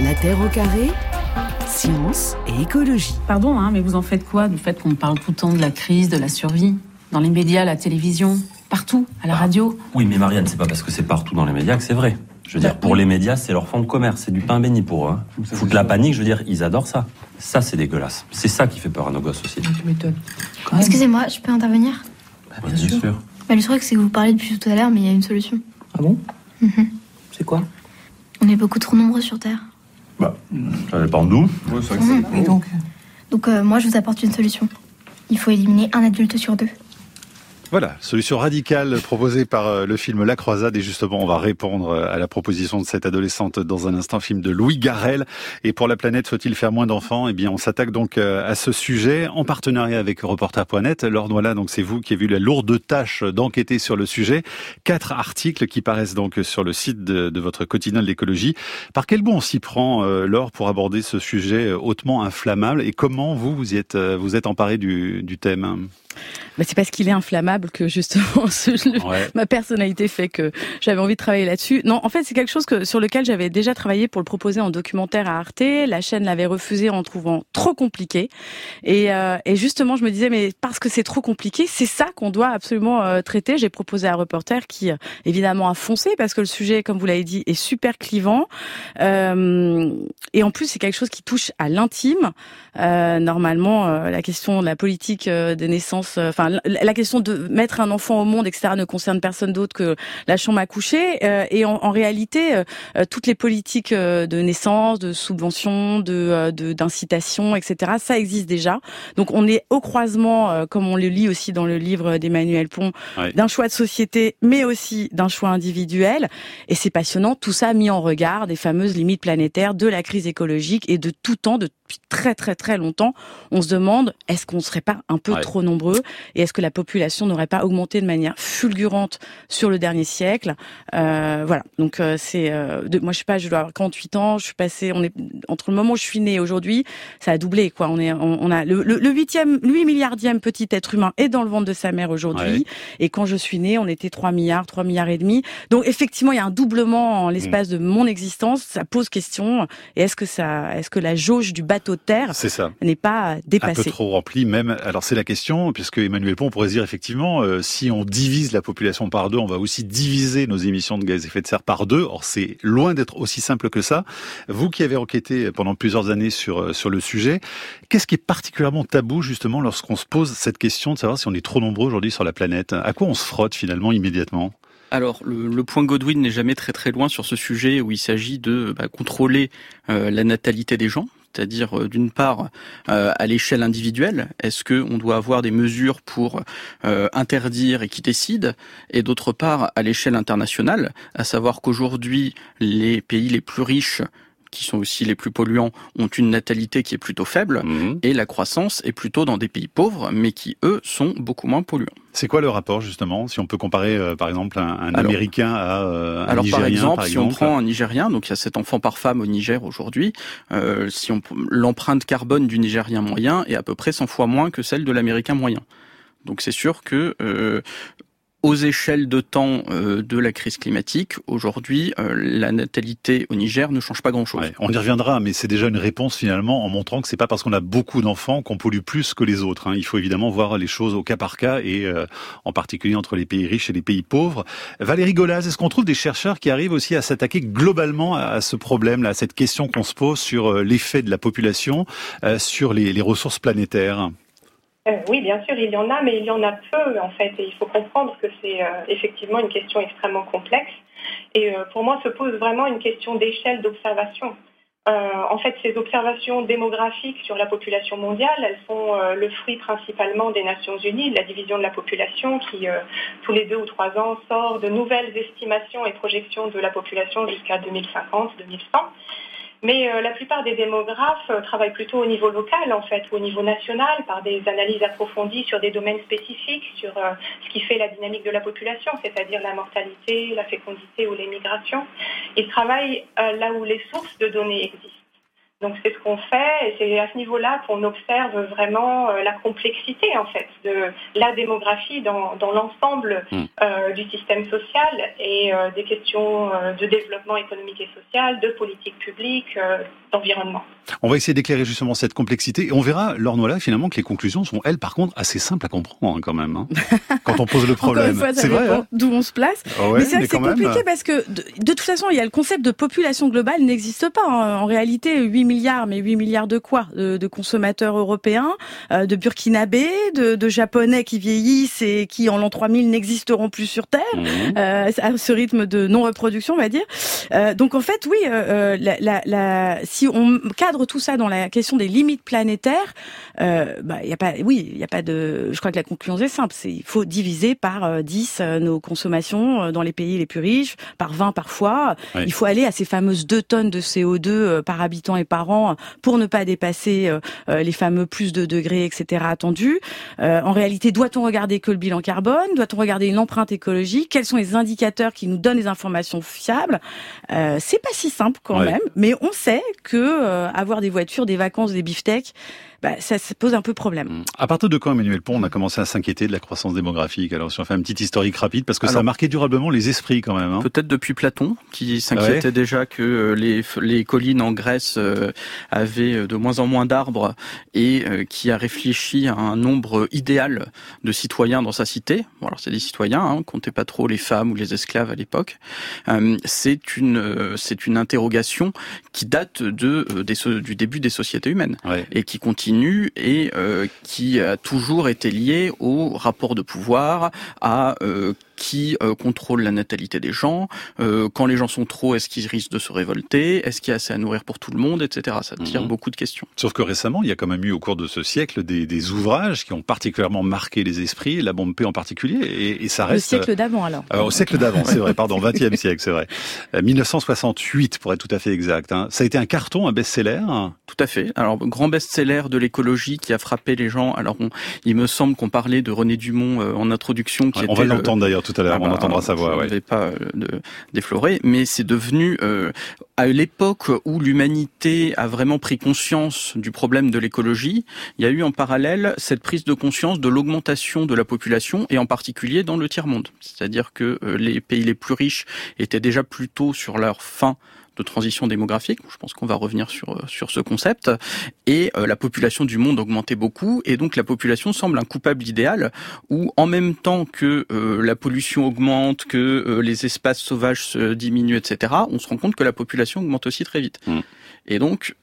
La Terre au carré, science et écologie. Pardon, hein, mais vous en faites quoi du fait qu'on parle tout le temps de la crise, de la survie Dans les médias, la télévision, partout, à la radio? Oui, mais Marianne, c'est pas parce que c'est partout dans les médias que c'est vrai. Je veux dire, pour les médias, c'est leur fond de commerce, c'est du pain béni pour eux. Hein. Foutre la panique, je veux dire, ils adorent ça. Ça, c'est dégueulasse. C'est ça qui fait peur à nos gosses aussi. Tu m'étonnes. Excusez-moi, je peux intervenir? Bah, bien sûr. bah, Le truc, c'est que vous parlez depuis tout à l'heure, mais il y a une solution. Ah bon? Mhm. C'est quoi? On est beaucoup trop nombreux sur Terre. Bah, ça dépend de nous. Et donc Donc, euh, moi, je vous apporte une solution. Il faut éliminer un adulte sur deux. Voilà, solution radicale proposée par euh, le film La Croisade et justement on va répondre euh, à la proposition de cette adolescente dans un instant, film de Louis Garrel. Et pour la planète, faut-il faire moins d'enfants? Eh bien on s'attaque donc euh, à ce sujet en partenariat avec Reporter.net. Laure Noila, donc c'est vous qui avez eu la lourde tâche d'enquêter sur le sujet. Quatre articles qui paraissent donc sur le site de, de votre quotidien de l'écologie. Par quel bout on s'y prend, Laure, pour aborder ce sujet hautement inflammable? Et comment vous vous y êtes vous êtes emparé du, du thème? Bah, c'est parce qu'il est inflammable que justement ce- le- Ouais. ma personnalité fait que j'avais envie de travailler là-dessus. Non, en fait, c'est quelque chose que sur lequel j'avais déjà travaillé pour le proposer en documentaire à Arte. La chaîne l'avait refusé en trouvant trop compliqué. Et, euh, et justement, je me disais, mais parce que c'est trop compliqué, c'est ça qu'on doit absolument euh, traiter. J'ai proposé à un reporter qui, euh, évidemment, a foncé parce que le sujet, comme vous l'avez dit, est super clivant. Euh, et en plus, c'est quelque chose qui touche à l'intime. Normalement, la question de la politique des naissances, euh, enfin, la, question de mettre un enfant au monde, etc., ne concerne personne d'autre que la chambre à coucher. Euh, et en, en réalité, euh, euh, toutes les politiques euh, de naissance, de subvention, de euh, de- d'incitation, etc., ça existe déjà. Donc, on est au croisement, euh, comme on le lit aussi dans le livre d'Emmanuel Pont, d'un choix de société, mais aussi d'un choix individuel. Et c'est passionnant, tout ça mis en regard des fameuses limites planétaires, de la crise écologique et de tout temps, depuis très très très longtemps. On se demande, est-ce qu'on serait pas un peu Ouais. trop nombreux et est-ce que la population n'aurait pas augmenté de manière fulgurante sur le dernier siècle? Euh, Voilà, donc euh, c'est... Euh, de- moi je sais pas, je dois avoir 48 ans, je suis passé, on est entre le moment où je suis et aujourd'hui, ça a doublé quoi. On est, on, on a le, le, le huitième, le 8 milliardième petit être humain est dans le ventre de sa mère aujourd'hui. Ouais. Et quand je suis née, on était 3 milliards, 3 milliards et demi. Donc effectivement, il y a un doublement en l'espace de mon existence. Ça pose question. Et est-ce que ça, est-ce que la jauge du bateau de terre C'est ça. n'est pas un peu trop rempli même. Alors c'est la question, puisque Emmanuel Pont pourrait se dire effectivement, euh, si on divise la population par deux, on va aussi diviser nos émissions de gaz à effet de serre par deux. Or c'est loin d'être aussi simple que ça. Vous qui avez enquêté pendant plusieurs années sur euh, sur le sujet, qu'est-ce qui est particulièrement tabou justement lorsqu'on se pose cette question de savoir si on est trop nombreux aujourd'hui sur la planète? À quoi on se frotte finalement immédiatement? Alors, le, le point Godwin n'est jamais très très loin sur ce sujet où il s'agit de bah, contrôler euh, la natalité des gens. C'est-à-dire, euh, d'une part, euh, à l'échelle individuelle, est-ce que on doit avoir des mesures pour euh, interdire et qui décident? Et d'autre part, à l'échelle internationale, à savoir qu'aujourd'hui, les pays les plus riches, qui sont aussi les plus polluants, ont une natalité qui est plutôt faible, et la croissance est plutôt dans des pays pauvres, mais qui, eux, sont beaucoup moins polluants. C'est quoi le rapport justement Si on peut comparer euh, par exemple un, un Alors- Américain à euh, un Alors Nigérien par exemple, par si on prend un Nigérien, donc il y a 7 enfants par femme au Niger aujourd'hui, euh, si on l'empreinte carbone du Nigérien moyen est à peu près 100 fois moins que celle de l'Américain moyen. Donc c'est sûr que euh, aux échelles de temps euh, de la crise climatique, aujourd'hui, euh, la natalité au Niger ne change pas grand-chose. Ouais, on y reviendra, mais c'est déjà une réponse finalement en montrant que c'est pas parce qu'on a beaucoup d'enfants qu'on pollue plus que les autres. hein. Il faut évidemment voir les choses au cas par cas et euh, en particulier entre les pays riches et les pays pauvres. Valérie Golaz, est-ce qu'on trouve des chercheurs qui arrivent aussi à s'attaquer globalement à ce problème, là, à cette question qu'on se pose sur euh, l'effet de la population euh, sur les, les ressources planétaires? Euh, oui, bien sûr, il y en a, mais il y en a peu en fait. Et il faut comprendre que c'est euh, effectivement une question extrêmement complexe. Et euh, pour moi, se pose vraiment une question d'échelle d'observation. En fait, ces observations démographiques sur la population mondiale, elles sont le fruit principalement des Nations Unies, de la division de la population qui, tous les deux ou trois ans, sort de nouvelles estimations et projections de la population jusqu'à 2050-2100. Mais euh, la plupart des démographes euh, travaillent plutôt au niveau local, en fait, ou au niveau national, par des analyses approfondies sur des domaines spécifiques, sur euh, ce qui fait la dynamique de la population, c'est-à-dire la mortalité, la fécondité ou les migrations. Ils travaillent là où les sources de données existent. Donc c'est ce qu'on fait et c'est à ce niveau-là qu'on observe vraiment euh, la complexité en fait de la démographie dans, l'ensemble hmm. euh, du système social et euh, des questions de développement économique et social, de politique publique, d'environnement. On va essayer d'éclairer justement cette complexité et on verra, là, finalement, que les conclusions sont, elles, par contre, assez simples à comprendre hein, quand même, hein, quand on pose le problème. c'est vrai. Hein. D'où on se place. Ah mais c'est c'est compliqué parce que, de, toute façon, il y a le concept de population globale n'existe pas. En réalité, 8 milliards, mais 8 milliards de quoi de, consommateurs européens, euh, de burkinabés, de, de, japonais qui vieillissent et qui, en l'an 3000, n'existeront plus sur Terre, mmh. euh, à ce rythme de non-reproduction, on va dire. Euh, donc, en fait, oui, la, la, la, si on cadre tout ça dans la question des limites planétaires, bah, y a pas, oui, il y a pas de. Je crois que la conclusion est simple, c'est il faut diviser par 10 euh, euh, nos consommations dans les pays les plus riches, par 20 parfois. Il faut aller à ces fameuses 2 tonnes de CO2 par habitant et par an pour ne pas dépasser les fameux plus de degrés, etc. attendus. en réalité, doit-on regarder que le bilan carbone? Doit-on regarder une empreinte écologique? Quels sont les indicateurs qui nous donnent des informations fiables? C'est pas si simple quand même, mais on sait que avoir des voitures, des vacances, des beefsteaks, bah, ça, se pose un peu problème. Mmh. À partir de quand, Emmanuel Pont, on a commencé à s'inquiéter de la croissance démographique? Alors, si on fait un petit historique rapide, parce que ça a marqué durablement les esprits quand même. Hein. Peut-être depuis Platon, qui s'inquiétait déjà que euh, les, les collines en Grèce euh, avaient euh, de moins en moins d'arbres et qui a réfléchi à un nombre idéal de citoyens dans sa cité. Bon, alors c'est des citoyens, hein, comptez pas trop les femmes ou les esclaves à l'époque. c'est une c'est une interrogation qui date de des, du début des sociétés humaines et qui continue et euh, qui a toujours été lié au rapport de pouvoir, à euh, qui euh, contrôle la natalité des gens. Euh, quand les gens sont trop, est-ce qu'ils risquent de se révolter Est-ce qu'il y a assez à nourrir pour tout le monde, etc. Ça tire mhm. beaucoup de questions. Sauf que récemment, il y a quand même eu au cours de ce siècle des, des ouvrages qui ont particulièrement marqué les esprits, la bombe P en particulier, et, et ça reste... Le siècle d'avant alors. au siècle d'avant, c'est vrai, pardon, 20e siècle, c'est vrai. 1968 pour être tout à fait exact. Hein. Ça a été un carton, un best-seller? Tout à fait. Alors, grand best-seller de l'écologie qui a frappé les gens. Alors, il me semble qu'on parlait de René Dumont euh, en introduction. Qui on va l'entendre d'ailleurs tout à l'heure, ah on bah, entendra sa voix. Je ne vais pas euh, déflorer, mais c'est devenu euh, à l'époque où l'humanité a vraiment pris conscience du problème de l'écologie, il y a eu en parallèle cette prise de conscience de l'augmentation de la population et en particulier dans le tiers-monde. C'est-à-dire que euh, les pays les plus riches étaient déjà plutôt sur leur fin de transition démographique. Je pense qu'on va revenir sur euh, sur ce concept. Et euh, la population du monde augmentait beaucoup, et donc la population semble un coupable idéal où, en même temps que euh, la pollution augmente, que les espaces sauvages se diminuent, etc., on se rend compte que la population augmente aussi très vite. Mmh. Et donc,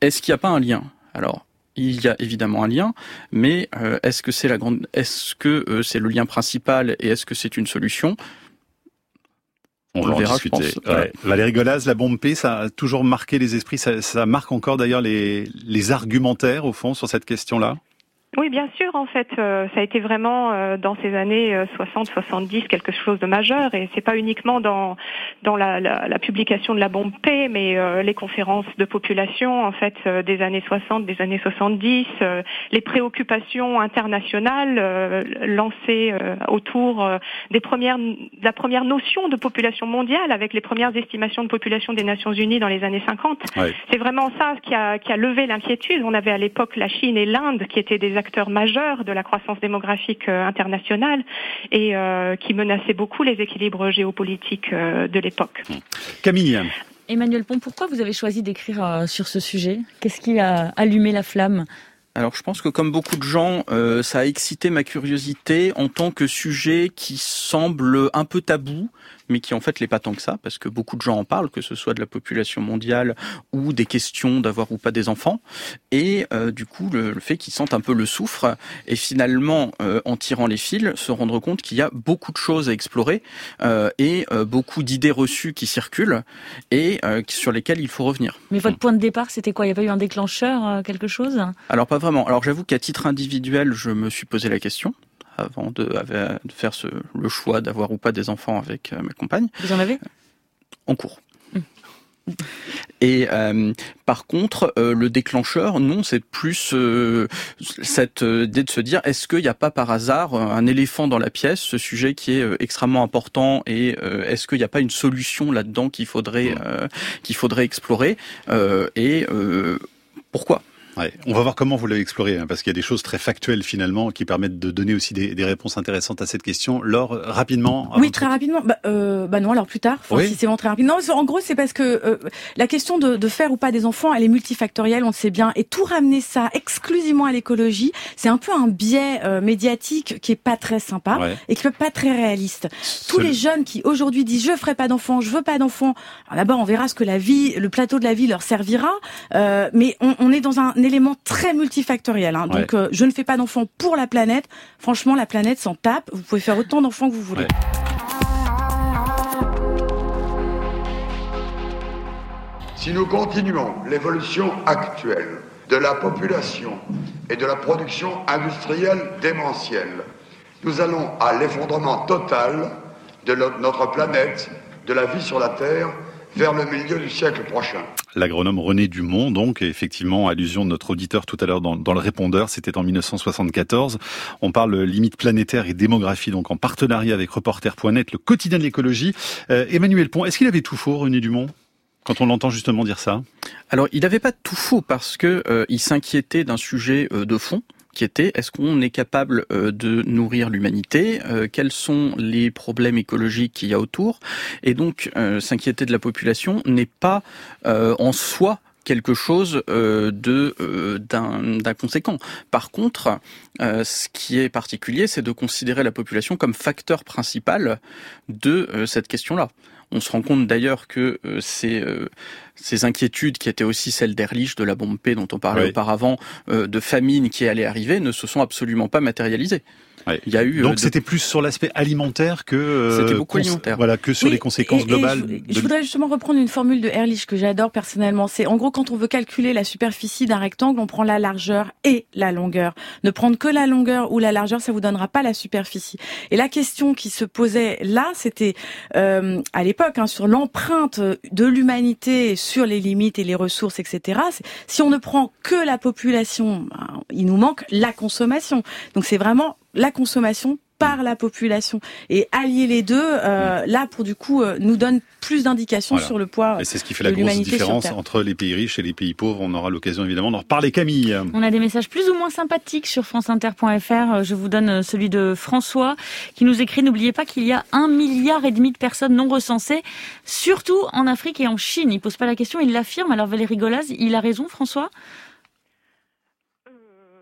est-ce qu'il n'y a pas un lien? Alors, il y a évidemment un lien, mais est-ce que c'est la grande, est-ce que c'est le lien principal et est-ce que c'est une solution? On, va en discuter. Valérie Golaz, la bombe P, ça a toujours marqué les esprits. Ça, ça marque encore d'ailleurs les, les argumentaires au fond sur cette question-là. Oui, bien sûr, en fait, euh, ça a été vraiment euh, dans ces années 60-70 euh, quelque chose de majeur, et c'est pas uniquement dans dans la, la, la, publication de la bombe P, mais les conférences de population, en fait, des années 60, des années 70, les préoccupations internationales lancées autour des premières, de la première notion de population mondiale, avec les premières estimations de population des Nations Unies dans les années 50. C'est vraiment ça qui a qui a levé l'inquiétude. On avait à l'époque la Chine et l'Inde qui étaient des acteur majeur de la croissance démographique euh, internationale et euh, qui menaçait beaucoup les équilibres géopolitiques euh, de l'époque. Camille. Emmanuel Pont, pourquoi vous avez choisi d'écrire sur ce sujet? Qu'est-ce qui a allumé la flamme? Alors je pense que comme beaucoup de gens, ça a excité ma curiosité en tant que sujet qui semble un peu tabou, mais qui en fait l'est pas tant que ça, parce que beaucoup de gens en parlent, que ce soit de la population mondiale ou des questions d'avoir ou pas des enfants, et euh, du coup le, fait qu'ils sentent un peu le souffre, et finalement euh, en tirant les fils, se rendre compte qu'il y a beaucoup de choses à explorer euh, et beaucoup d'idées reçues qui circulent et sur lesquelles il faut revenir. Mais votre point de départ, c'était quoi? Il n'y a pas eu un déclencheur, quelque chose? Alors pas vraiment. Alors j'avoue qu'à titre individuel, je me suis posé la question avant de, faire le choix d'avoir ou pas des enfants avec euh, ma compagne. Vous en avez En cours. Et euh, par contre, euh, le déclencheur, non, c'est plus euh, cette idée de se dire, est-ce qu'il n'y a pas par hasard un éléphant dans la pièce, ce sujet qui est extrêmement important, et est-ce qu'il n'y a pas une solution là-dedans qu'il faudrait qu'il faudrait explorer et pourquoi? On va voir comment vous l'avez exploré, hein, parce qu'il y a des choses très factuelles finalement qui permettent de donner aussi des, réponses intéressantes à cette question. Laure, rapidement. Oui, très rapidement. Bah, euh, bah, non, alors plus tard. si c'est vraiment très rapide. Non, en gros, c'est parce que euh, la question de, faire ou pas des enfants, elle est multifactorielle, on le sait bien, et tout ramener ça exclusivement à l'écologie, c'est un peu un biais euh, médiatique qui est pas très sympa et qui est pas très réaliste. Tous les jeunes qui aujourd'hui disent je ferai pas d'enfants, je veux pas d'enfants. D'abord, on verra ce que la vie, le plateau de la vie leur servira, mais on, on est dans un élément très multifactoriel. Hein. Donc, euh, je ne fais pas d'enfants pour la planète. Franchement, la planète s'en tape. Vous pouvez faire autant d'enfants que vous voulez. Si nous continuons l'évolution actuelle de la population et de la production industrielle démentielle, nous allons à l'effondrement total de notre planète, de la vie sur la Terre, vers le milieu du siècle prochain. L'agronome René Dumont, donc, effectivement, allusion de notre auditeur tout à l'heure dans, le répondeur, c'était en 1974. On parle limite planétaire et démographie, donc en partenariat avec Reporter.net, le quotidien de l'écologie. Euh, Emmanuel Pont, est-ce qu'il avait tout faux, René Dumont quand on l'entend justement dire ça? Alors, il n'avait pas tout faux parce que euh, il s'inquiétait d'un sujet euh, de fond est-ce qu'on est capable euh, de nourrir l'humanité? Euh, Quels sont les problèmes écologiques qu'il y a autour? Et donc, euh, s'inquiéter de la population n'est pas en soi quelque chose de d'un conséquent. Par contre, ce qui est particulier, c'est de considérer la population comme facteur principal de cette question-là. On se rend compte d'ailleurs que euh, ces, euh, ces inquiétudes qui étaient aussi celles d'Erlich, de la bombe P dont on parlait auparavant, euh, de famine qui allait arriver, ne se sont absolument pas matérialisées. Il y a eu donc c'était plus sur l'aspect alimentaire que c'était beaucoup alimentaire. Voilà que sur les conséquences globales. je, voudrais justement reprendre une formule de Ehrlich que j'adore personnellement. C'est en gros quand on veut calculer la superficie d'un rectangle, on prend la largeur et la longueur. Ne prendre que la longueur ou la largeur, ça vous donnera pas la superficie. Et la question qui se posait là, c'était euh, à l'époque Hein, sur l'empreinte de l'humanité sur les limites et les ressources, etc. Si on ne prend que la population, ben, il nous manque la consommation. Donc c'est vraiment la consommation par la population. Et allier les deux, euh, là, pour du coup, euh, nous donne plus d'indications sur le poids. Et c'est ce qui fait la grosse différence entre les pays riches et les pays pauvres. On aura l'occasion évidemment d'en reparler. Camille. On a des messages plus ou moins sympathiques sur franceinter.fr. Je vous donne celui de François qui nous écrit N'oubliez pas qu'il y a un milliard et demi de personnes non recensées, surtout en Afrique et en Chine. Il pose pas la question, il l'affirme. Alors Valérie Golaz, il a raison, François?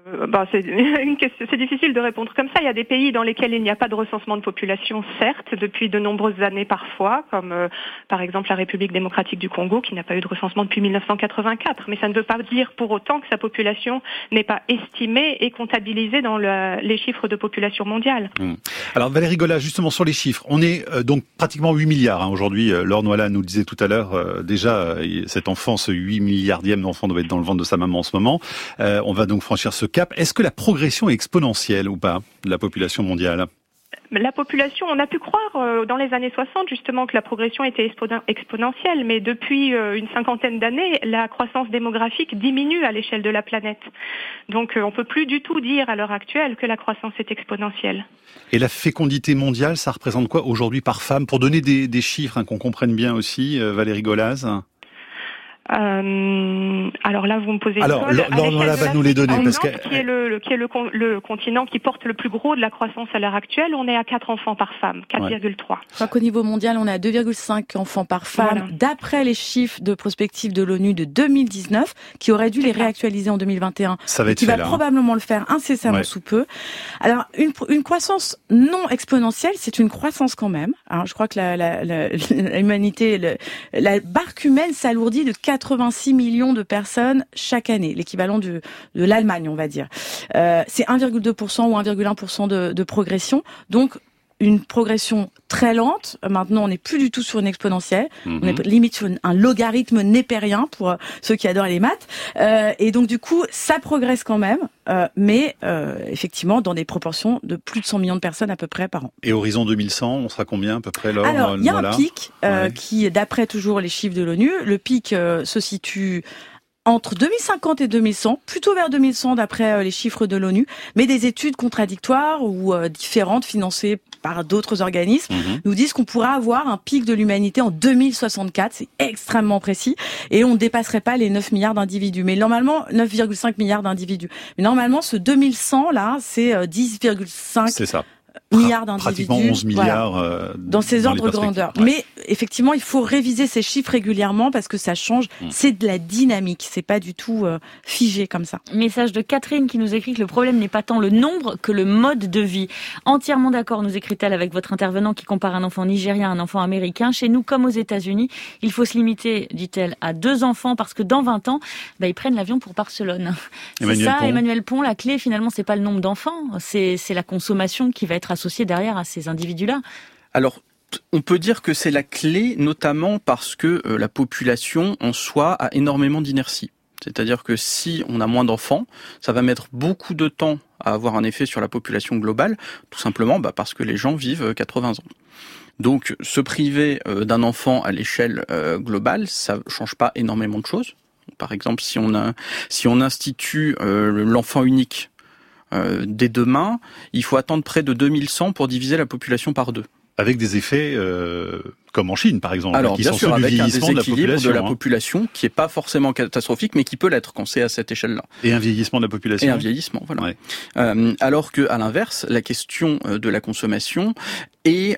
Euh, bah, c'est difficile de répondre comme ça. Il y a des pays dans lesquels il n'y a pas de recensement de population, certes, depuis de nombreuses années parfois, comme euh, par exemple la République démocratique du Congo, qui n'a pas eu de recensement depuis 1984. Mais ça ne veut pas dire pour autant que sa population n'est pas estimée et comptabilisée dans le, les chiffres de population mondiale. Mmh. Alors Valérie Gola, justement sur les chiffres, on est euh, donc pratiquement 8 milliards hein, aujourd'hui. Laure Noila nous le disait tout à l'heure, déjà cet enfant, ce 8 milliardième d'enfant doit être dans le ventre de sa maman en ce moment. on va donc franchir ce est-ce que la progression est exponentielle ou pas de la population mondiale? La population, on a pu croire euh, dans les années 60 justement que la progression était exponentielle, mais depuis euh, une cinquantaine d'années, la croissance démographique diminue à l'échelle de la planète. Donc euh, on ne peut plus du tout dire à l'heure actuelle que la croissance est exponentielle. Et la fécondité mondiale, ça représente quoi aujourd'hui par femme? Pour donner des, chiffres hein, qu'on comprenne bien aussi, Valérie Golaz? Euh, alors là, vous me posez alors, colle. va nous les donner. Parce que... qui est, le, qui est le, le, continent qui porte le plus gros de la croissance à l'heure actuelle, on est à 4 enfants par femme, 4,3. Ouais. Je crois qu'au niveau mondial, on est à 2,5 enfants par femme, d'après les chiffres de prospective de l'ONU de 2019, qui aurait dû les réactualiser en 2021, Ça va être qui va hein. probablement le faire incessamment sous peu. Alors, une, une croissance non exponentielle, c'est une croissance quand même. Alors, je crois que l'humanité, la, la, la, barque humaine s'alourdit de 4 86 millions de personnes chaque année, l'équivalent de, l'Allemagne, on va dire. Euh, c'est 1,2% ou 1,1% de, de progression. Donc, une progression très lente. Maintenant, on n'est plus du tout sur une exponentielle. On est limite sur un logarithme népérien pour euh, ceux qui adorent les maths. Euh, et donc, du coup, ça progresse quand même, euh, mais euh, effectivement dans des proportions de plus de 100 millions de personnes à peu près par an. Et horizon 2100, on sera combien à peu près, Laure Alors, il y a un pic euh, Ouais. qui, d'après toujours les chiffres de l'ONU, le pic euh, se situe entre 2050 et 2100, plutôt vers 2100 d'après euh, les chiffres de l'ONU, mais des études contradictoires ou euh, différentes financées par d'autres organismes Mhm. nous disent qu'on pourra avoir un pic de l'humanité en 2064, c'est extrêmement précis, et on ne dépasserait pas les 9 milliards d'individus. Mais normalement, 9,5 milliards d'individus. Mais normalement, ce 2100 là, c'est euh, 10,5 C'est ça. Milliards Pratiquement d'individus. 11 milliards. euh, dans ces ordres de grandeur. Ouais. Mais effectivement, il faut réviser ces chiffres régulièrement parce que ça change. Mm. C'est de la dynamique, c'est pas du tout euh, figé comme ça. Message de Catherine qui nous écrit que le problème n'est pas tant le nombre que le mode de vie. Entièrement d'accord, nous écrit-elle avec votre intervenant qui compare un enfant nigérien à un enfant américain. Chez nous, comme aux États-Unis, il faut se limiter, dit-elle, à deux enfants parce que dans 20 ans, bah, ils prennent l'avion pour Barcelone. C'est Emmanuel ça, Pont. Emmanuel Pont. La clé, finalement, c'est pas le nombre d'enfants, c'est c'est la consommation qui va être associée derrière à ces individus-là. Alors, on peut dire que c'est la clé, notamment parce que euh, la population en soi a énormément d'inertie. C'est-à-dire que si on a moins d'enfants, ça va mettre beaucoup de temps à avoir un effet sur la population globale, tout simplement bah, parce que les gens vivent euh, 80 ans. Donc, se priver euh, d'un enfant à l'échelle euh, globale, ça change pas énormément de choses. Par exemple, si on si on institue euh, l'enfant unique euh, dès demain, il faut attendre près de 2100 pour diviser la population par deux. Avec des effets euh, comme en Chine, par exemple, Alors qui bien sont sûr, ceux du un vieillissement de la déséquilibre population. de la hein. population qui est pas forcément catastrophique, mais qui peut l'être quand c'est à cette échelle-là. Et un vieillissement de la population. Et un vieillissement, voilà. Ouais. Euh, alors que à l'inverse, la question de la consommation est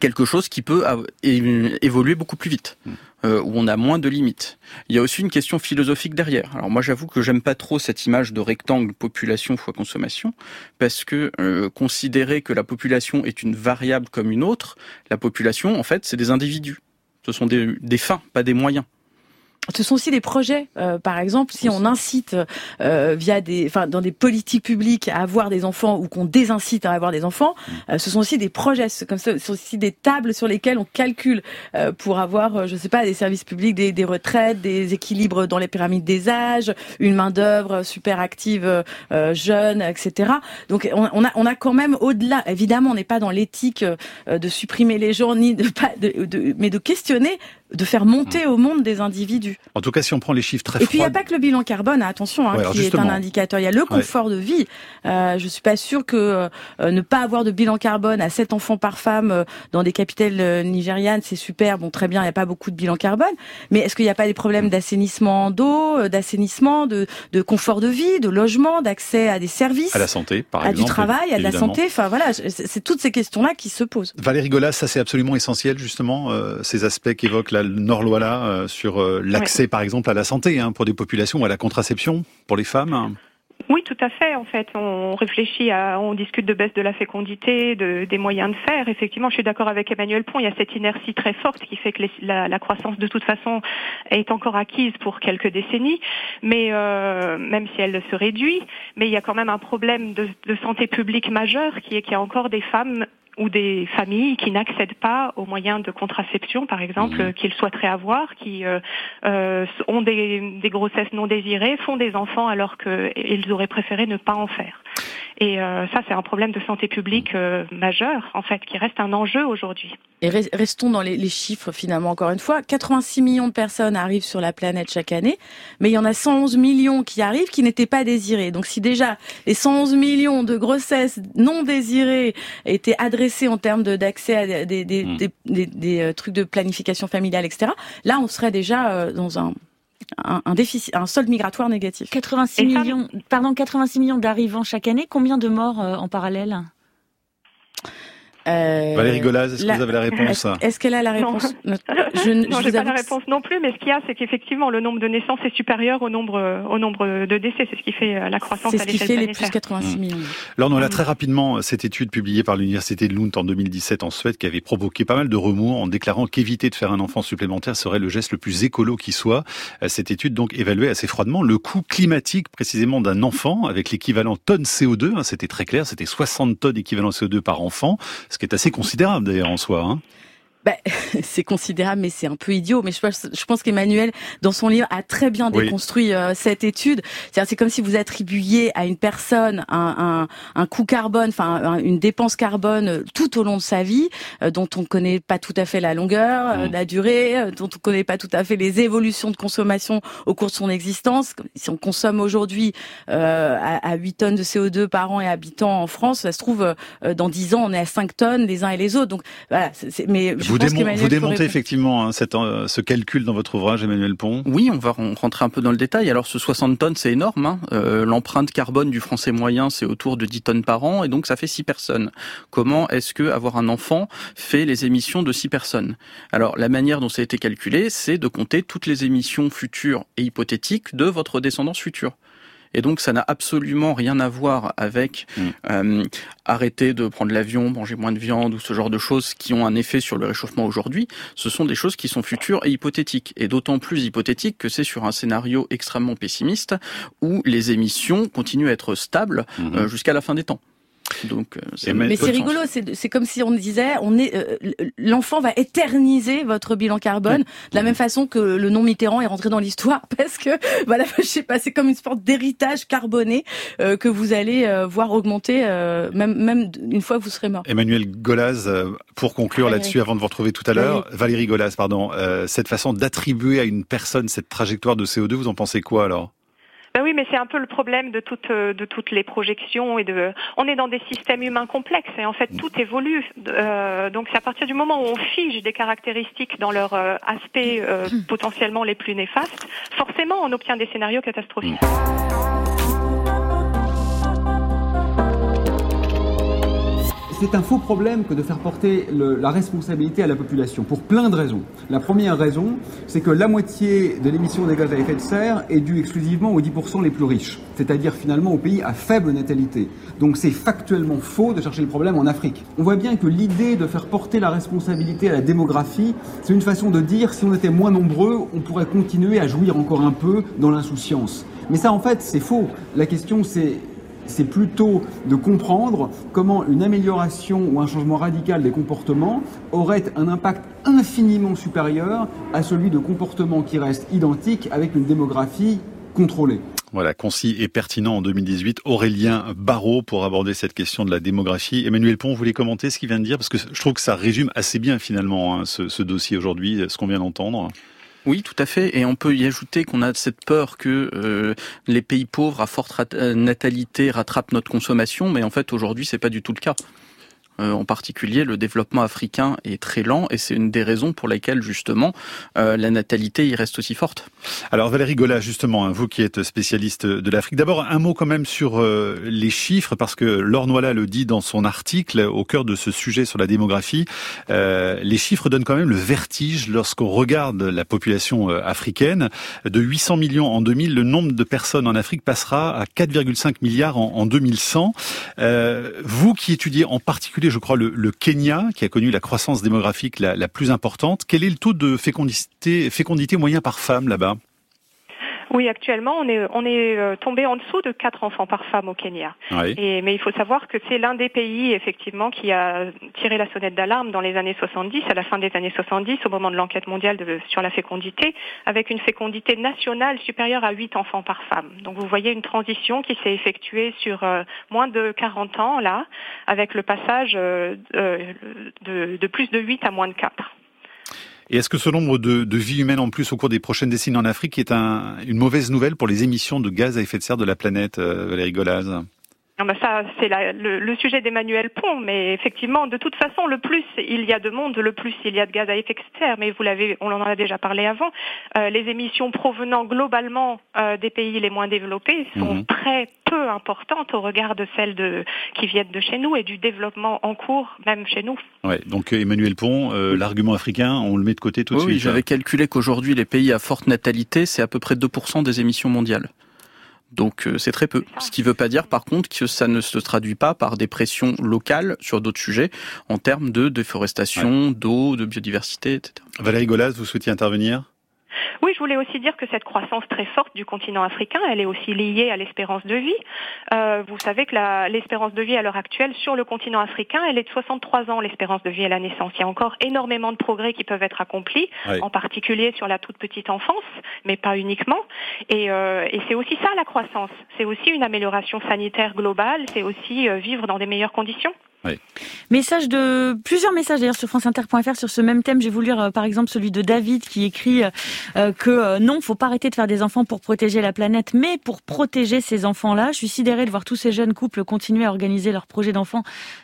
quelque chose qui peut évoluer beaucoup plus vite, Mm. euh, où on a moins de limites. Il y a aussi une question philosophique derrière. Alors moi, j'avoue que j'aime pas trop cette image de rectangle population fois consommation, parce que euh, considérer que la population est une variable comme une autre, la population, en fait, c'est des individus. Ce sont des, des fins, pas des moyens. Ce sont aussi des projets. Euh, par exemple, si on incite euh, via des, enfin, dans des politiques publiques à avoir des enfants ou qu'on désincite à avoir des enfants, euh, ce sont aussi des projets. C'est Comme ça, ce sont aussi des tables sur lesquelles on calcule euh, pour avoir, je sais pas, des services publics, des, des retraites, des équilibres dans les pyramides des âges, une main d'œuvre super active, jeune, etc. Donc, on, on a, on a quand même au-delà. Évidemment, on n'est pas dans l'éthique euh, de supprimer les gens ni de pas, de, de- mais de questionner, de faire monter au monde des individus. En tout cas, si on prend les chiffres très Et puis il n'y a pas que le bilan carbone, hein, attention, hein, Ouais, qui est un indicateur. Il y a le confort de vie. Euh, je suis pas sûre que euh, ne pas avoir de bilan carbone à 7 enfants par femme euh, dans des capitales euh, nigérianes, c'est super. Bon, très bien, il n'y a pas beaucoup de bilan carbone. Mais est-ce qu'il n'y a pas des problèmes d'assainissement d'eau, euh, d'assainissement, de, de confort de vie, de logement, d'accès à des services, à la santé, par à exemple. du travail, à de la santé? Enfin voilà, c'est c'est toutes ces questions-là qui se posent. Valérie Golas, ça c'est absolument essentiel justement, euh, ces aspects qu'évoque la Norlois-là euh, sur euh, l'accès par exemple à la santé hein, pour des populations à la contraception pour les femmes. Oui, tout à fait. En fait, on réfléchit à, on discute de baisse de la fécondité, de, des moyens de faire. Effectivement, je suis d'accord avec Emmanuel Pont. Il y a cette inertie très forte qui fait que les- la, la croissance, de toute façon, est encore acquise pour quelques décennies, mais euh, même si elle se réduit, mais il y a quand même un problème de, de santé publique majeur qui est qu'il y a encore des femmes ou des familles qui n'accèdent pas aux moyens de contraception, par exemple, euh, qu'ils souhaiteraient avoir, qui euh, euh, ont des, des grossesses non désirées, font des enfants alors qu'ils auraient préféré ne pas en faire. Et euh, ça, c'est un problème de santé publique euh, majeur, en fait, qui reste un enjeu aujourd'hui. Et re- restons dans les, les chiffres finalement encore une fois. 86 millions de personnes arrivent sur la planète chaque année, mais il y en a 111 millions qui arrivent qui n'étaient pas désirés. Donc si déjà les 111 millions de grossesses non désirées étaient adressées en termes de- d'accès à des, des, des, Mm. des- des- des, euh, trucs de planification familiale, etc., là on serait déjà euh, dans un, un, un déficit, un solde migratoire négatif. 86 Et ça- millions, pardon, 86 millions d'arrivants chaque année. Combien de morts euh, en parallèle? Euh, Valérie Golaz, est-ce que vous avez la réponse Est-ce qu'elle a la réponse Non, je, n'ai pas la réponse non plus, mais ce qu'il y a, c'est qu'effectivement, le nombre de naissances est supérieur au nombre, au nombre de décès. C'est ce qui fait euh, la croissance à l'échelle C'est ce qui fait les plus 86 millions. Alors, on a très rapidement cette étude publiée par l'Université de Lund en 2017 en Suède qui avait provoqué pas mal de remous en déclarant qu'éviter de faire un enfant supplémentaire serait le geste le plus écolo qui soit. Euh, cette étude donc évaluait assez froidement le coût climatique précisément d'un enfant avec l'équivalent tonne CO2. Hein, c'était très clair, c'était 60 tonnes équivalent CO2 par enfant, ce qui est assez considérable d'ailleurs en soi. Hein. Ben, c'est considérable, mais c'est un peu idiot. Mais je pense, je pense qu'Emmanuel, dans son livre, a très bien déconstruit euh, cette étude. C'est comme si vous attribuiez à une personne un, un, un coût carbone, enfin une dépense carbone euh, tout au long de sa vie, euh, dont on ne connaît pas tout à fait la longueur, mmh. la durée, dont on ne connaît pas tout à fait les évolutions de consommation au cours de son existence. Si on consomme aujourd'hui à, à, 8 tonnes de CO2 par an et habitant en France, ça se trouve, dans 10 ans, on est à 5 tonnes les uns et les autres. Donc voilà, mais vous, démontez effectivement hein, euh, ce calcul dans votre ouvrage, Emmanuel Pont. Oui, on va rentrer un peu dans le détail. Alors ce 60 tonnes, c'est énorme. Hein. Euh, l'empreinte carbone du français moyen, c'est autour de 10 tonnes par an, et donc ça fait 6 personnes. Comment est-ce que avoir un enfant fait les émissions de 6 personnes? Alors la manière dont ça a été calculé, c'est de compter toutes les émissions futures et hypothétiques de votre descendance future. Et donc ça n'a absolument rien à voir avec mm. euh, arrêter de prendre l'avion, manger moins de viande ou ce genre de choses qui ont un effet sur le réchauffement aujourd'hui. Ce sont des choses qui sont futures et hypothétiques. Et d'autant plus hypothétiques que c'est sur un scénario extrêmement pessimiste où les émissions continuent à être stables mm-hmm. euh, jusqu'à la fin des temps. Donc, euh, mais c'est rigolo, c'est comme si on disait, on est, euh, l'enfant va éterniser votre bilan carbone de la même façon que le nom Mitterrand est rentré dans l'histoire parce que, voilà, je sais pas, c'est comme une sorte d'héritage carboné euh, que vous allez voir augmenter même même une fois que vous serez mort. Emmanuel Golaz, pour conclure là-dessus, avant de vous retrouver tout à l'heure, Valérie. Golaz, pardon, cette façon d'attribuer à une personne cette trajectoire de CO2, vous en pensez quoi alors? Ben oui, mais c'est un peu le problème de toutes, euh, de toutes les projections et de. On est dans des systèmes humains complexes et en fait tout évolue. Euh, donc c'est à partir du moment où on fige des caractéristiques dans leur euh, aspect euh, potentiellement les plus néfastes, forcément on obtient des scénarios catastrophiques. C'est un faux problème que de faire porter la responsabilité à la population, pour plein de raisons. La première raison, c'est que la moitié de l'émission des gaz à effet de serre est due exclusivement aux 10% les plus riches, c'est-à-dire finalement aux pays à faible natalité. Donc c'est factuellement faux de chercher le problème en Afrique. On voit bien que l'idée de faire porter la responsabilité à la démographie, c'est une façon de dire si on était moins nombreux, on pourrait continuer à jouir encore un peu dans l'insouciance. Mais ça, en fait, c'est faux. La question, c'est c'est plutôt de comprendre comment une amélioration ou un changement radical des comportements aurait un impact infiniment supérieur à celui de comportements qui restent identiques avec une démographie contrôlée. Voilà, concis et pertinent en 2018. Aurélien Barrault pour aborder cette question de la démographie. Emmanuel Pont, vous voulez commenter ce qu'il vient de dire? Parce que je trouve que ça résume assez bien finalement hein, ce dossier aujourd'hui, ce qu'on vient d'entendre. Oui, tout à fait. Et on peut y ajouter qu'on a cette peur que euh, les pays pauvres à forte natalité rattrapent notre consommation, mais en fait aujourd'hui c'est pas du tout le cas. Euh, en particulier, le développement africain est très lent et c'est une des raisons pour lesquelles justement euh, la natalité y reste aussi forte. Alors Valérie Gola, justement, hein, vous qui êtes spécialiste de l'Afrique, d'abord un mot quand même sur euh, les chiffres parce que Laure Noila le dit dans son article au cœur de ce sujet sur la démographie. les chiffres donnent quand même le vertige lorsqu'on regarde la population africaine. De 800 millions en 2000, le nombre de personnes en Afrique passera à 4,5 milliards en, en 2100. vous qui étudiez en particulier je crois, le, Kenya, qui a connu la croissance démographique la, plus importante. Quel est le taux de fécondité, moyen par femme là-bas? Oui, actuellement, on est, on est euh, tombé en dessous de 4 enfants par femme au Kenya. Et, mais il faut savoir que c'est l'un des pays, effectivement, qui a tiré la sonnette d'alarme dans les années 70, à la fin des années 70, au moment de l'enquête mondiale de, sur la fécondité, avec une fécondité nationale supérieure à 8 enfants par femme. Donc vous voyez une transition qui s'est effectuée sur euh, moins de 40 ans, là, avec le passage euh, de, de plus de 8 à moins de 4. Et est-ce que ce nombre de, vies humaines en plus au cours des prochaines décennies en Afrique est un, une mauvaise nouvelle pour les émissions de gaz à effet de serre de la planète, euh, Valérie Golaz? Ah bah ça, c'est le, le, sujet d'Emmanuel Pont, mais effectivement, de toute façon, le plus il y a de monde, le plus il y a de gaz à effet de serre. Mais vous l'avez, on en a déjà parlé avant. Euh, les émissions provenant globalement euh, des pays les moins développés sont mhm. très peu importantes au regard de celles de, qui viennent de chez nous et du développement en cours, même chez nous. Ouais, donc Emmanuel Pont, euh, l'argument africain, on le met de côté tout de suite. Oui, j'avais calculé qu'aujourd'hui, les pays à forte natalité, c'est à peu près 2% des émissions mondiales. Donc euh, c'est très peu. Ce qui ne veut pas dire par contre que ça ne se traduit pas par des pressions locales sur d'autres sujets en termes de déforestation, d'eau, de biodiversité, etc. Valérie Golas, vous souhaitiez intervenir? Oui, je voulais aussi dire que cette croissance très forte du continent africain, elle est aussi liée à l'espérance de vie. Euh, vous savez que l'espérance de vie à l'heure actuelle sur le continent africain, elle est de 63 ans, l'espérance de vie à la naissance. Il y a encore énormément de progrès qui peuvent être accomplis, en particulier sur la toute petite enfance, mais pas uniquement. Et, euh, et c'est aussi ça la croissance. C'est aussi une amélioration sanitaire globale, c'est aussi euh, vivre dans des meilleures conditions. Message de plusieurs messages d'ailleurs sur franceinter.fr sur ce même thème. J'ai voulu lire euh, par exemple celui de David qui écrit euh, euh, que non, faut pas arrêter de faire des enfants pour protéger la planète, mais pour protéger ces enfants-là. Je suis sidérée de voir tous ces jeunes couples continuer à organiser leur projet d'enfant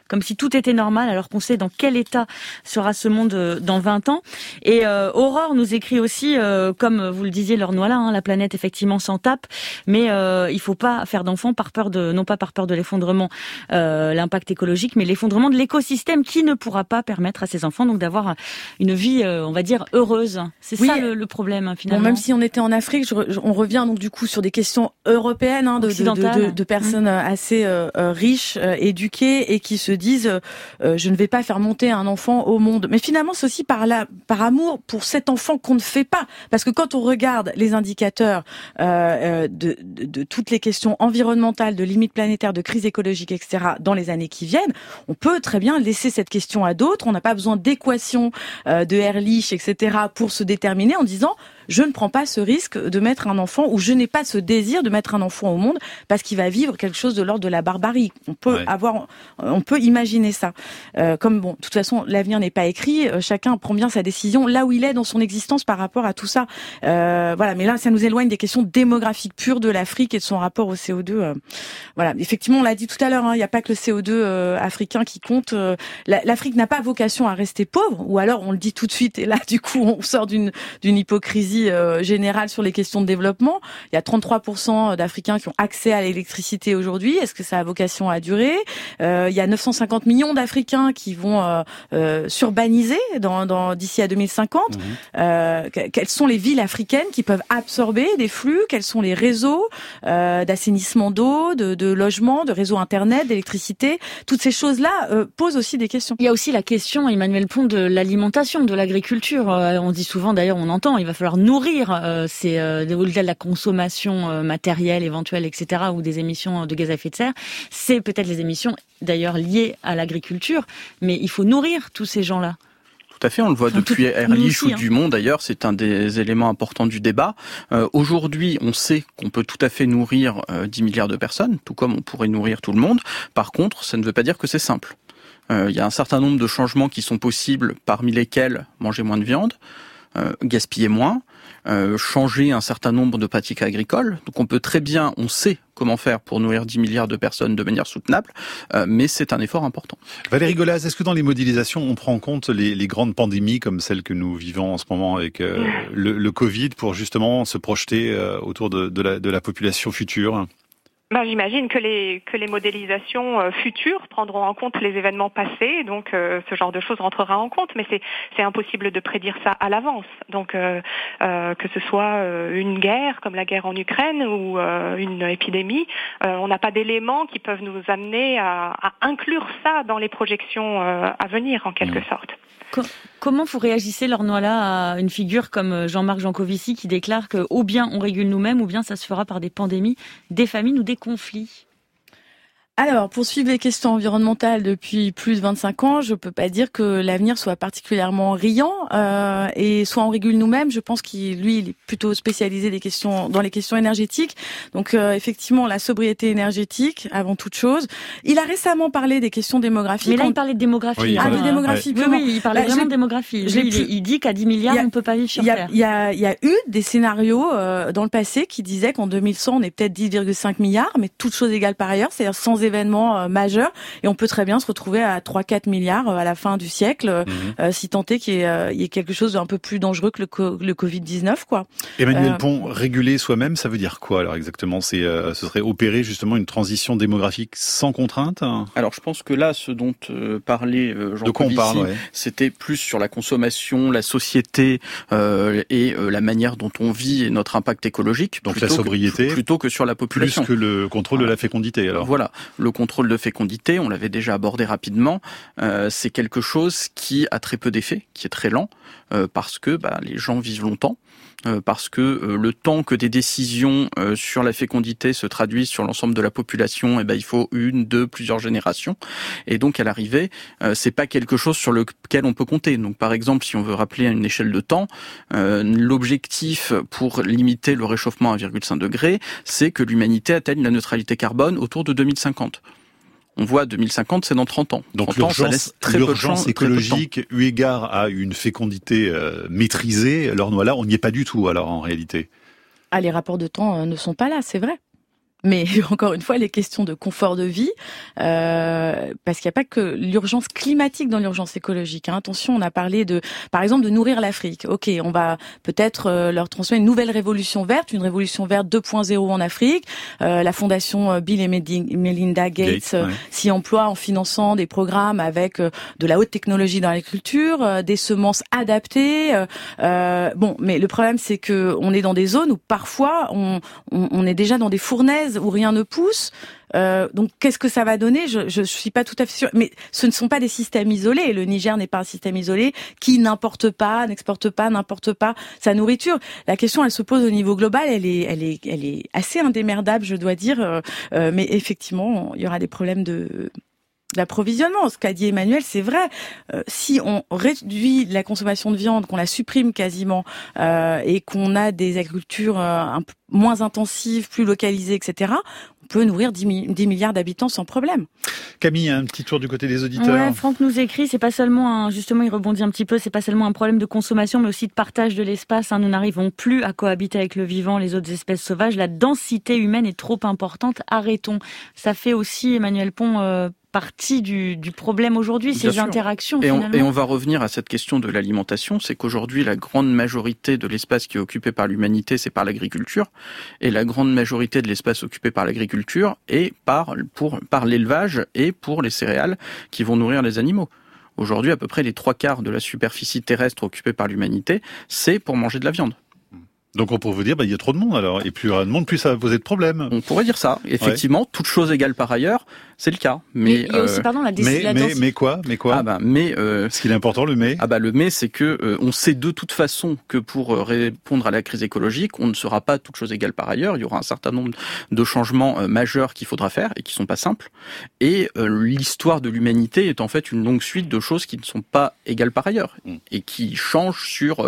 comme si tout était normal, alors qu'on sait dans quel état sera ce monde dans 20 ans. Et Aurore nous écrit aussi, comme vous le disiez, leur noix là, hein, la planète effectivement s'en tape, mais il faut pas faire d'enfants par peur de, non pas par peur de l'effondrement, l'impact écologique, mais l'effondrement de l'écosystème qui ne pourra pas permettre à ces enfants donc d'avoir une vie, euh, on va dire, heureuse. C'est ça le, problème hein, finalement. même si on était en Afrique, on revient donc du coup sur des questions européennes hein, de, de, de, personnes assez euh, euh, riches, éduquées et qui se disent je ne vais pas faire monter un enfant au monde. Mais finalement, c'est aussi par la, par amour pour cet enfant qu'on ne fait pas, parce que quand on regarde les indicateurs de, de toutes les questions environnementales, de limites planétaires, de crise écologique, etc. dans les années qui viennent, on peut très bien laisser cette question à d'autres. On n'a pas besoin d'équations euh, de Ehrlich, etc. pour se déterminer en disant je ne prends pas ce risque de mettre un enfant ou je n'ai pas ce désir de mettre un enfant au monde parce qu'il va vivre quelque chose de l'ordre de la barbarie. On peut avoir, on peut imaginer ça. Euh, comme bon, de toute façon, l'avenir n'est pas écrit. Euh, chacun prend bien sa décision là où il est dans son existence par rapport à tout ça. Euh, voilà. Mais là, ça nous éloigne des questions démographiques pures de l'Afrique et de son rapport au CO2. Euh, voilà. Effectivement, on l'a dit tout à l'heure. Hein, il n'y a pas que le CO2 euh, africain qui compte. L'Afrique n'a pas vocation à rester pauvre, ou alors on le dit tout de suite et là, du coup, on sort d'une d'une hypocrisie euh, générale sur les questions de développement. Il y a 33% d'Africains qui ont accès à l'électricité aujourd'hui. Est-ce que ça a vocation à durer? Euh, Il y a 950 millions d'Africains qui vont euh, euh surbaniser dans, dans d'ici à 2050. Mhm. quelles sont les villes africaines qui peuvent absorber des flux? Quels sont les réseaux d'assainissement d'eau, de, de logement, de réseaux internet, d'électricité? Toutes ces choses-là posent aussi des questions. Il y a aussi la question, Emmanuel Pont, de l'alimentation, de l'agriculture. on dit souvent, d'ailleurs, on entend, il va falloir nourrir euh, c'est euh, au-delà de la consommation euh, matérielle éventuelle, etc., ou des émissions de gaz à effet de serre, c'est peut-être les émissions d'ailleurs liées à l'agriculture, mais il faut nourrir tous ces gens-là. Tout à fait, on le voit depuis Erlich ou hein. Dumont d'ailleurs, c'est un des éléments importants du débat. Aujourd'hui, on sait qu'on peut tout à fait nourrir 10 milliards de personnes, tout comme on pourrait nourrir tout le monde. Par contre, ça ne veut pas dire que c'est simple. Il y a un certain nombre de changements qui sont possibles, parmi lesquels manger moins de viande, gaspiller moins, euh, changer un certain nombre de pratiques agricoles. Donc on peut très bien, on sait comment faire pour nourrir 10 milliards de personnes de manière soutenable, euh, mais c'est un effort important. Valérie Golaz, est-ce que dans les modélisations, on prend en compte les, les, grandes pandémies comme celle que nous vivons en ce moment avec euh, le, le, Covid pour justement se projeter autour de, de, la, de la population future? Ben, J'imagine que les, que les modélisations euh, futures prendront en compte les événements passés, donc euh, ce genre de choses rentrera en compte, mais c'est impossible de prédire ça à l'avance. Donc euh, que ce soit une guerre comme la guerre en Ukraine ou une épidémie, on n'a pas d'éléments qui peuvent nous amener à, à, inclure ça dans les projections à venir en quelque sorte. Comment vous réagissez, Lornois-là, à une figure comme Jean-Marc Jancovici qui déclare que ou bien on régule nous-mêmes, ou bien ça se fera par des pandémies, des famines ou des conflits alors, pour suivre les questions environnementales depuis plus de 25 ans, je peux pas dire que l'avenir soit particulièrement riant euh, et soit on régule nous-mêmes. Je pense qu'il lui, il est plutôt spécialisé des questions dans les questions énergétiques. Donc, euh, effectivement, la sobriété énergétique avant toute chose. Il a récemment parlé des questions démographiques. Mais là, il parlait de démographie. ah, de démographie. Oui, oui, il parlait vraiment de démographie. il, dit qu'à 10 milliards, on peut pas vivre sur Terre. Il y a, y a eu des scénarios euh, dans le passé qui disaient qu'en 2100, on est peut-être 10,5 milliards, mais toutes choses égales par ailleurs, c'est-à-dire sans événements majeurs et on peut très bien se retrouver à 3-4 milliards à la fin du siècle, mhm. si tant est qu'il y, ait quelque chose d'un peu plus dangereux que le, le Covid-19. quoi. Emmanuel Pont, réguler soi-même, ça veut dire quoi alors exactement? C'est Ce serait opérer justement une transition démographique sans contrainte? Alors je pense que là, ce dont parlait Jean de quoi on parle, c'était plus sur la consommation, la société et la manière dont on vit et notre impact écologique. Donc la sobriété. plutôt que sur la population. Plus que le contrôle de la fécondité alors. Voilà, le contrôle de fécondité, on l'avait déjà abordé rapidement, euh, c'est quelque chose qui a très peu d'effet, qui est très lent, euh, parce que bah, les gens vivent longtemps. Euh, parce que euh, le temps que des décisions euh, sur la fécondité se traduisent sur l'ensemble de la population, eh ben il faut une, deux, plusieurs générations. Et donc à l'arrivée, c'est pas quelque chose sur lequel on peut compter. Donc par exemple, si on veut rappeler à une échelle de temps, l'objectif pour limiter le réchauffement à 1,5 degré, c'est que l'humanité atteigne la neutralité carbone autour de 2050 on voit 2050, c'est dans 30 ans. Donc l'urgence écologique, eu égard à une fécondité euh, maîtrisée, alors là, on n'y est pas du tout alors en réalité. Ah, les rapports de temps euh, ne sont pas là, c'est vrai. Mais encore une fois, les questions de confort de vie, euh, parce qu'il n'y a pas que l'urgence climatique dans l'urgence écologique. Hein. Attention, on a parlé de, par exemple, de nourrir l'Afrique. Ok, on va peut-être euh, leur transmettre une nouvelle révolution verte, une révolution verte 2.0 en Afrique. Euh, la fondation euh, Bill et Melinda Gates, euh, s'y emploie en finançant des programmes avec de la haute technologie dans l'agriculture, des semences adaptées. bon, mais le problème, c'est que on est dans des zones où parfois on, on, on est déjà dans des fournaises où rien ne pousse. Euh, donc qu'est-ce que ça va donner? Je ne suis pas tout à fait sûre. Mais ce ne sont pas des systèmes isolés. Le Niger n'est pas un système isolé qui n'importe pas, n'exporte pas, n'importe pas sa nourriture. La question, elle se pose au niveau global. Elle est, elle est, elle est assez indémerdable, je dois dire. Euh, euh, mais effectivement, il y aura des problèmes de l'approvisionnement. Ce qu'a dit Emmanuel, c'est vrai. si on réduit la consommation de viande, qu'on la supprime quasiment, euh, et qu'on a des agricultures un peu moins intensive, plus localisée, etc., on peut nourrir 10, milliards d'habitants sans problème. Camille, un petit tour du côté des auditeurs. Ouais, Franck nous écrit, c'est pas seulement un, justement, il rebondit un petit peu, c'est pas seulement un problème de consommation, mais aussi de partage de l'espace. Hein. Nous n'arrivons plus à cohabiter avec le vivant, les autres espèces sauvages. La densité humaine est trop importante. Arrêtons. Ça fait aussi, Emmanuel Pont, euh, partie du, du problème aujourd'hui, ces interactions. Et on, et on, va revenir à cette question de l'alimentation, c'est qu'aujourd'hui la grande majorité de l'espace qui est occupé par l'humanité, c'est par l'agriculture, et la grande majorité de l'espace occupé par l'agriculture est par, pour, par l'élevage et pour les céréales qui vont nourrir les animaux. Aujourd'hui, à peu près les trois quarts de la superficie terrestre occupée par l'humanité, c'est pour manger de la viande. Donc on pourrait vous dire, bah, il y a trop de monde alors, et plus il y aura de monde, plus ça va poser de problèmes. On pourrait dire ça. Effectivement, toute chose égale par ailleurs, c'est le cas. Mais, il y a aussi, euh, pardon, la mais, mais, mais, quoi Mais quoi Ah bah, mais euh, ce qui est important, le mais. Ah bah le mais, c'est que euh, on sait de toute façon que pour euh, répondre à la crise écologique, on ne sera pas toute chose égale par ailleurs. Il y aura un certain nombre de changements majeurs qu'il faudra faire et qui sont pas simples. Et l'histoire de l'humanité est en fait une longue suite de choses qui ne sont pas égales par ailleurs mm. et qui changent sur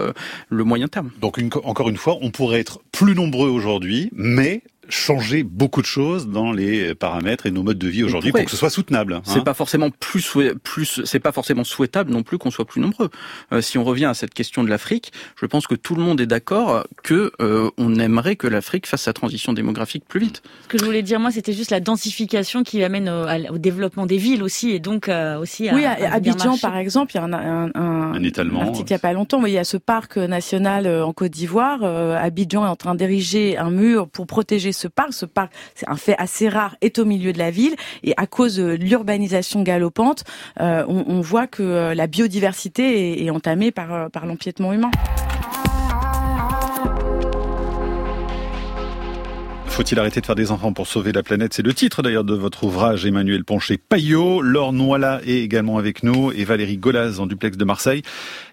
le moyen terme. Donc une, encore une fois, on pourrait être plus nombreux aujourd'hui, mais changer beaucoup de choses dans les paramètres et nos modes de vie aujourd'hui pour que ce soit soutenable. Hein. c'est pas forcément plus plus c'est pas forcément souhaitable non plus qu'on soit plus nombreux. Euh, si on revient à cette question de l'Afrique, je pense que tout le monde est d'accord que euh, on aimerait que l'Afrique fasse sa transition démographique plus vite. Ce que je voulais dire moi, c'était juste la densification qui amène au, développement des villes aussi et donc euh, aussi à, Oui, à, Abidjan par exemple, il y a un, un, un, un étalement. article il y a pas longtemps, il y a ce parc national en Côte d'Ivoire. Abidjan est en train d'ériger un mur pour protéger ce parc. Ce parc, c'est un fait assez rare, est au milieu de la ville et à cause de l'urbanisation galopante, euh, on, voit que euh, la biodiversité est, entamée par, euh, par l'empiètement humain. Faut-il arrêter de faire des enfants pour sauver la planète? C'est le titre d'ailleurs de votre ouvrage, Emmanuel Ponché Payot. Laure Noila est également avec nous et Valérie Golaz en duplex de Marseille.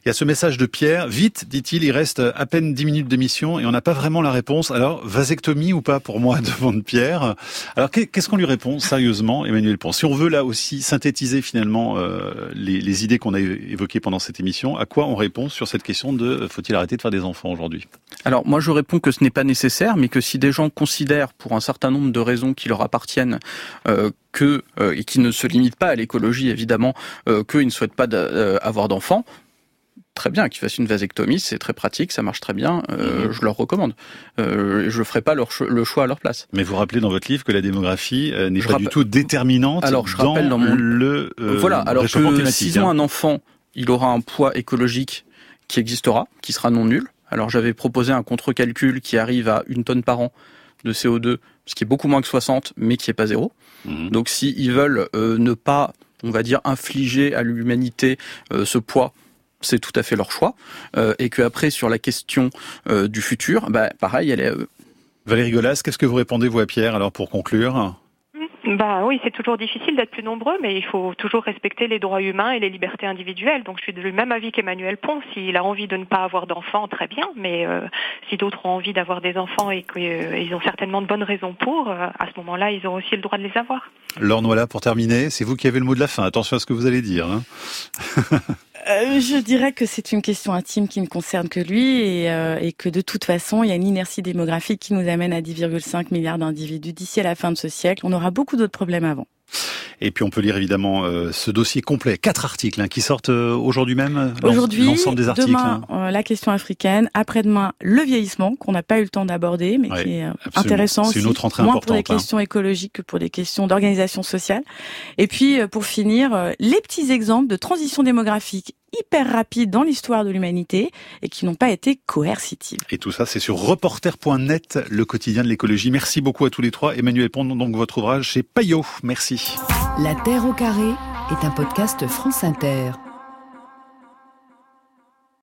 Il y a ce message de Pierre. Vite, dit-il, il reste à peine 10 minutes d'émission et on n'a pas vraiment la réponse. Alors, vasectomie ou pas pour moi, demande Pierre. Alors, qu'est-ce qu'on lui répond sérieusement, Emmanuel Ponce Si on veut là aussi synthétiser finalement euh, les, idées qu'on a évoquées pendant cette émission, à quoi on répond sur cette question de euh, faut-il arrêter de faire des enfants aujourd'hui? Alors, moi, je réponds que ce n'est pas nécessaire, mais que si des gens considèrent, pour un certain nombre de raisons qui leur appartiennent, euh, que, et qui ne se limitent pas à l'écologie évidemment, qu'ils ne souhaitent pas avoir d'enfants, très bien, qu'ils fassent une vasectomie, c'est très pratique, ça marche très bien, euh, mhm. je leur recommande. Euh, je ne ferai pas leur le choix à leur place. Mais vous rappelez dans votre livre que la démographie euh, n'est pas du tout déterminante alors, je dans, rappelle dans le euh, Voilà, alors que s'ils ont hein. un enfant, il aura un poids écologique qui existera, qui sera non nul. Alors j'avais proposé un contre-calcul qui arrive à une tonne par an de CO2, ce qui est beaucoup moins que 60, mais qui est pas zéro. Mhm. Donc s'ils veulent euh, ne pas, on va dire, infliger à l'humanité ce poids, c'est tout à fait leur choix. Euh, et que après sur la question du futur, bah, pareil, elle est. Valérie Golas, qu'est-ce que vous répondez vous à Pierre alors pour conclure? Bah oui, c'est toujours difficile d'être plus nombreux, mais il faut toujours respecter les droits humains et les libertés individuelles. Donc je suis du même avis qu'Emmanuel Pont. S'il a envie de ne pas avoir d'enfants, très bien. Mais euh, si d'autres ont envie d'avoir des enfants et qu'ils euh, ont certainement de bonnes raisons pour, euh, à ce moment-là, ils ont aussi le droit de les avoir. Laure Noila, pour terminer, c'est vous qui avez le mot de la fin. Attention à ce que vous allez dire. Hein. Euh, je dirais que c'est une question intime qui ne concerne que lui et, euh, et, que de toute façon, il y a une inertie démographique qui nous amène à 10,5 milliards d'individus d'ici à la fin de ce siècle. On aura beaucoup d'autres problèmes avant. Et puis on peut lire évidemment euh, ce dossier complet, quatre articles hein, qui sortent euh, aujourd'hui même. Aujourd'hui, l'ensemble des articles. Demain, hein. euh, la question africaine. Après-demain, le vieillissement qu'on n'a pas eu le temps d'aborder, mais qui est intéressant aussi. Une autre entrée moins pour des hein. questions écologiques que pour des questions d'organisation sociale. Et puis pour finir, les petits exemples de transition démographique hyper rapide dans l'histoire de l'humanité et qui n'ont pas été coercitives. Et tout ça, c'est sur reporter.net, le quotidien de l'écologie. Merci beaucoup à tous les trois. Emmanuel Pont, donc votre ouvrage chez Payot. Merci. La Terre au carré est un podcast France Inter.